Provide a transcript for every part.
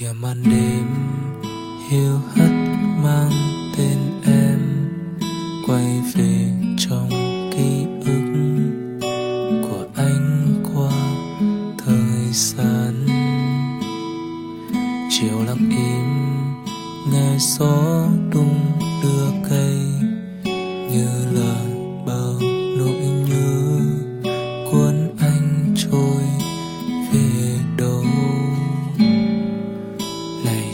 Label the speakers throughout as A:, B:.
A: kìa màn đêm, hiu hắt mang tên em, quay về trong ký ức của anh qua thời gian. Chiều lặng im, nghe gió đung đưa cây như là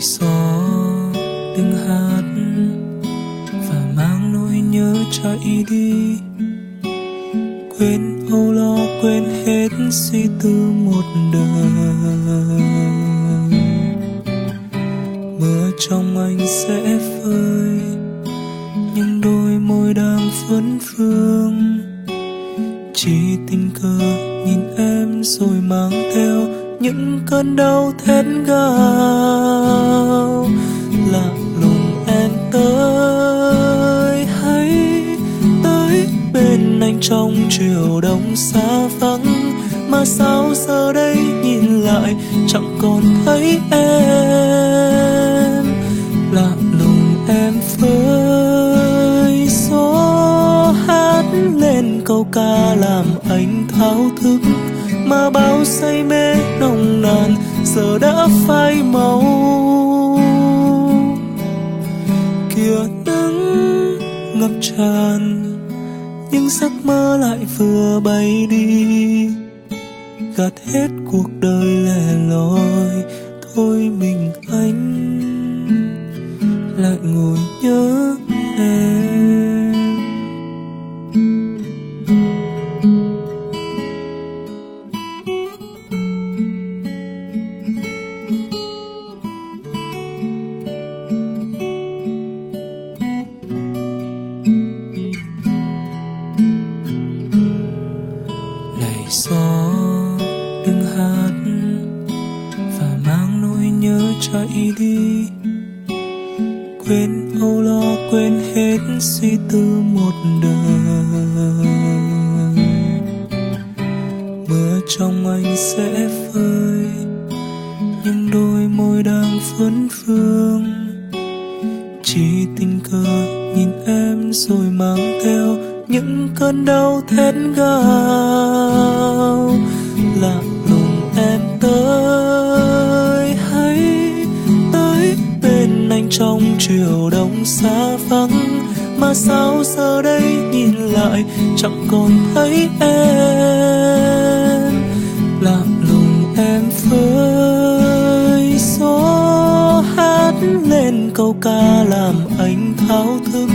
A: gió đừng hát và mang nỗi nhớ chạy đi. Quên âu lo, quên hết suy tư một đời. Mưa trong anh sẽ phơi nhưng đôi môi đang phấn phương. Chỉ tình cờ nhìn em rồi mang theo những cơn đau thét gào lạ lùng em tới hay tới bên anh trong chiều đông xa vắng. Mà sao giờ đây nhìn lại, chẳng còn thấy em. Lạ lùng em với gió hát lên câu ca làm anh thao thức mà bao say mê nồng nàn, giờ đã phai màu. Kia nắng ngập tràn, nhưng giấc mơ lại vừa bay đi. Gạt hết cuộc đời lẻ loi, thôi mình anh. Chạy đi. Quên âu lo, quên hết suy tư một đời. Mưa trong anh sẽ phơi, nhưng đôi môi đang phấn phương. Chỉ tình cờ nhìn em rồi mang theo những cơn đau thét gào. Lặng xa vắng, mà sao giờ đây nhìn lại, chẳng còn thấy em. Lạ lùng em phơi gió hát lên câu ca làm anh thao thức,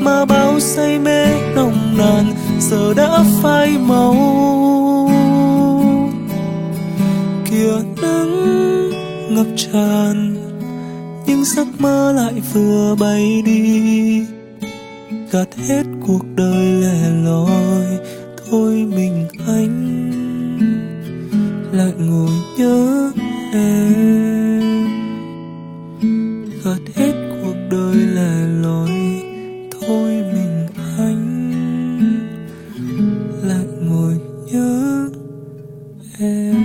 A: mà bao say mê nồng nàn giờ đã phai màu. Kia nắng ngập tràn những giấc mơ lại vừa bay đi. Gạt hết cuộc đời lẻ loi, thôi mình anh lại ngồi nhớ em. Gạt hết cuộc đời lẻ loi, thôi mình anh lại ngồi nhớ em.